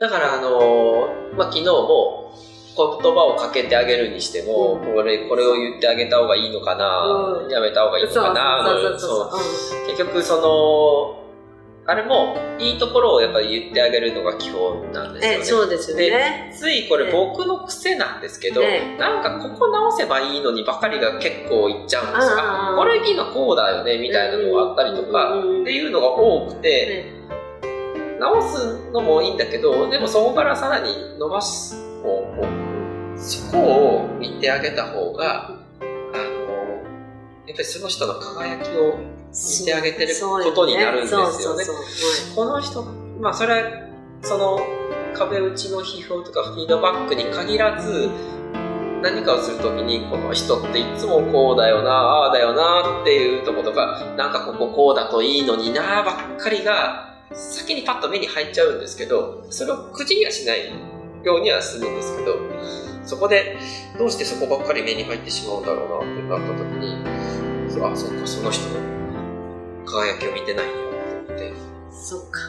だからあのーまあ、昨日も言葉をかけてあげるにしても、うん。これこれを言ってあげた方がいいのかな、うん。やめた方がいいのかな結局そのあれもいいところをやっぱり言ってあげるのが基本なんですよね。ええそうですよね。ついこれ僕の癖なんですけど、えなんかここ直せばいいのにばかりが結構いっちゃうんですよ。あーあこれ今こうだよねみたいなのがあったりとかっていうのが多くて、え直すのもいいんだけど、でもそこからさらに伸ばす方法、そこを見てあげた方が、あの、やっぱりその人の輝きを見てあげてることになるんですよね。この人、まあそれは、その壁打ちの皮膚とかフィードバックに限らず、何かをするときに、この人っていつもこうだよな、ああだよなっていうとことか、なんかこここうだといいのになばっかりが、先にパッと目に入っちゃうんですけど、それを口にはしないようにはするんですけど、そこで、どうしてそこばっかり目に入ってしまうんだろうなってなったときに、あ、そっか、その人の輝きを見てないんだと思って、そっか。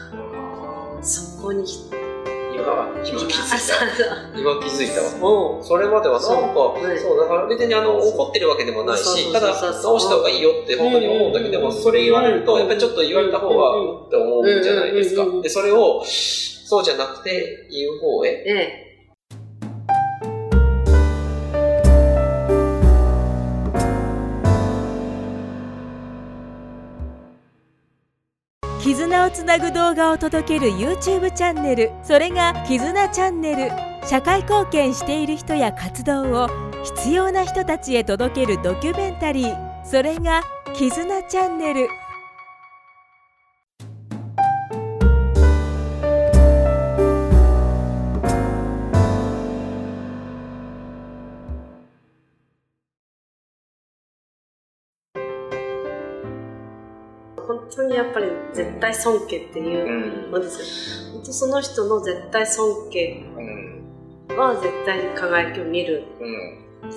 そこに。今、今気づいた。今気づいたわ。それまではなんか、そう。ねそう、だから別にあの、怒ってるわけでもないし、ただ、直した方がいいよって本当に思うんだけど、でも、それ言われると、やっぱりちょっと言われた方が、って思うんじゃないですか。で、それを、そうじゃなくて、言う方へ。ええ。絆をつなぐ動画を届ける YouTube チャンネル。それが「絆チャンネル」社会貢献している人や活動を必要な人たちへ届けるドキュメンタリー。それが「絆チャンネル」本当にやっぱり絶対尊敬っていうものですよ。本当その人の絶対尊敬うん。は絶対に輝きを見る。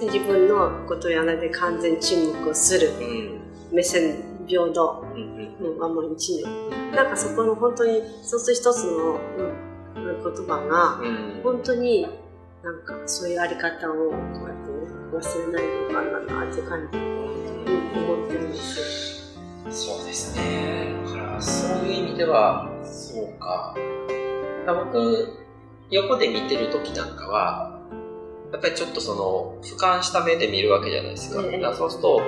自分のことをやらないで完全沈黙をする。うん。目線平等。うん。まり一年。なんかそこの本当に一つ一つの、うん言葉がうん。本当になんかそういうあり方をこうやってね忘れないのかなって感じ、うん、思ってるんですそうですね。だから、そういう意味では、そうか。僕、横で見てる時なんかは、やっぱりちょっとその、俯瞰した目で見るわけじゃないですか。えそうすると、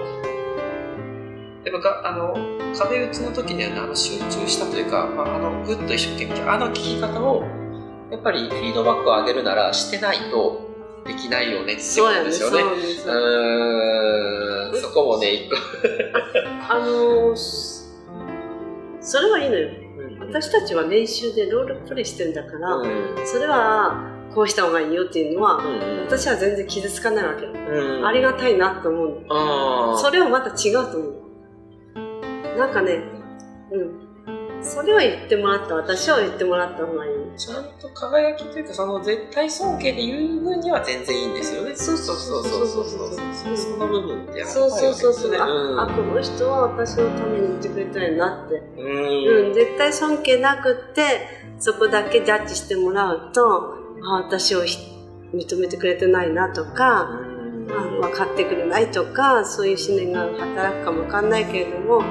やっぱが、あの、壁打ちの時にはね、あの、集中したというか、まあ、あの、ぐっと一生懸命、あの聞き方を、やっぱりフィードバックを上げるなら、してないとできないよねってことですよね。そうなんですうーん、そこもね、一個。あのーそれはいいのよ。私たちは練習でロールプレイしてるんだから、うん。それはこうした方がいいよっていうのは、うん私は全然傷つかないわけ、うん。ありがたいなと思うの。それはまた違うと思う。なんかねうんそれは言ってもらった私は言ってもらった方がいい。ちゃんと輝きというか、その絶対尊敬で言う分には全然いいんですよね。そうそうそうそうそうそう。そうその部分ってやっぱりそうそうそうそう、ね。ああこの人は私のために言ってくれたいなって。うん。うん、絶対尊敬なくってそこだけジャッジしてもらうとあ私をひ認めてくれてないなとか、あ分かってくれないとかそういう思念が働くかもわかんないけれども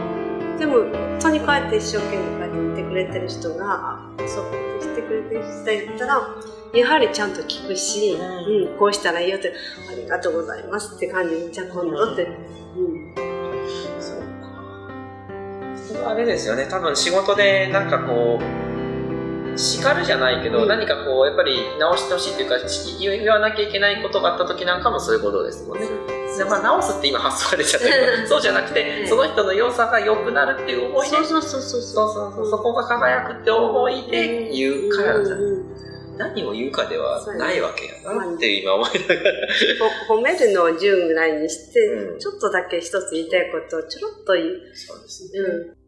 でも本当にこうやって一生懸命こうやってくれてる人があそうしてくれてる人がいたらやはりちゃんと聞くし、ううんこうしたらいいよってありがとうございますって感じでじゃあ今度って、うん、あれですよね。多分仕事でなんかこう、叱るじゃないけど、うん。何かこう、やっぱり直してほしいというか、言言わなきゃいけないことがあった時なんかもそういうことですもんね。でまあ、直すって今発想が出ちゃった。けど、そうじゃなくて、その人の良さが良くなるっていう思いで、そうそうそうそうそう。そうそう、そこが輝くって思いで言うからじゃんうんうん。何を言うかではないわけやなって今思いながら。ほ 褒めるのを10ぐらいにして、うん。ちょっとだけ一つ言いたいことをちょろっと言う。そうですうん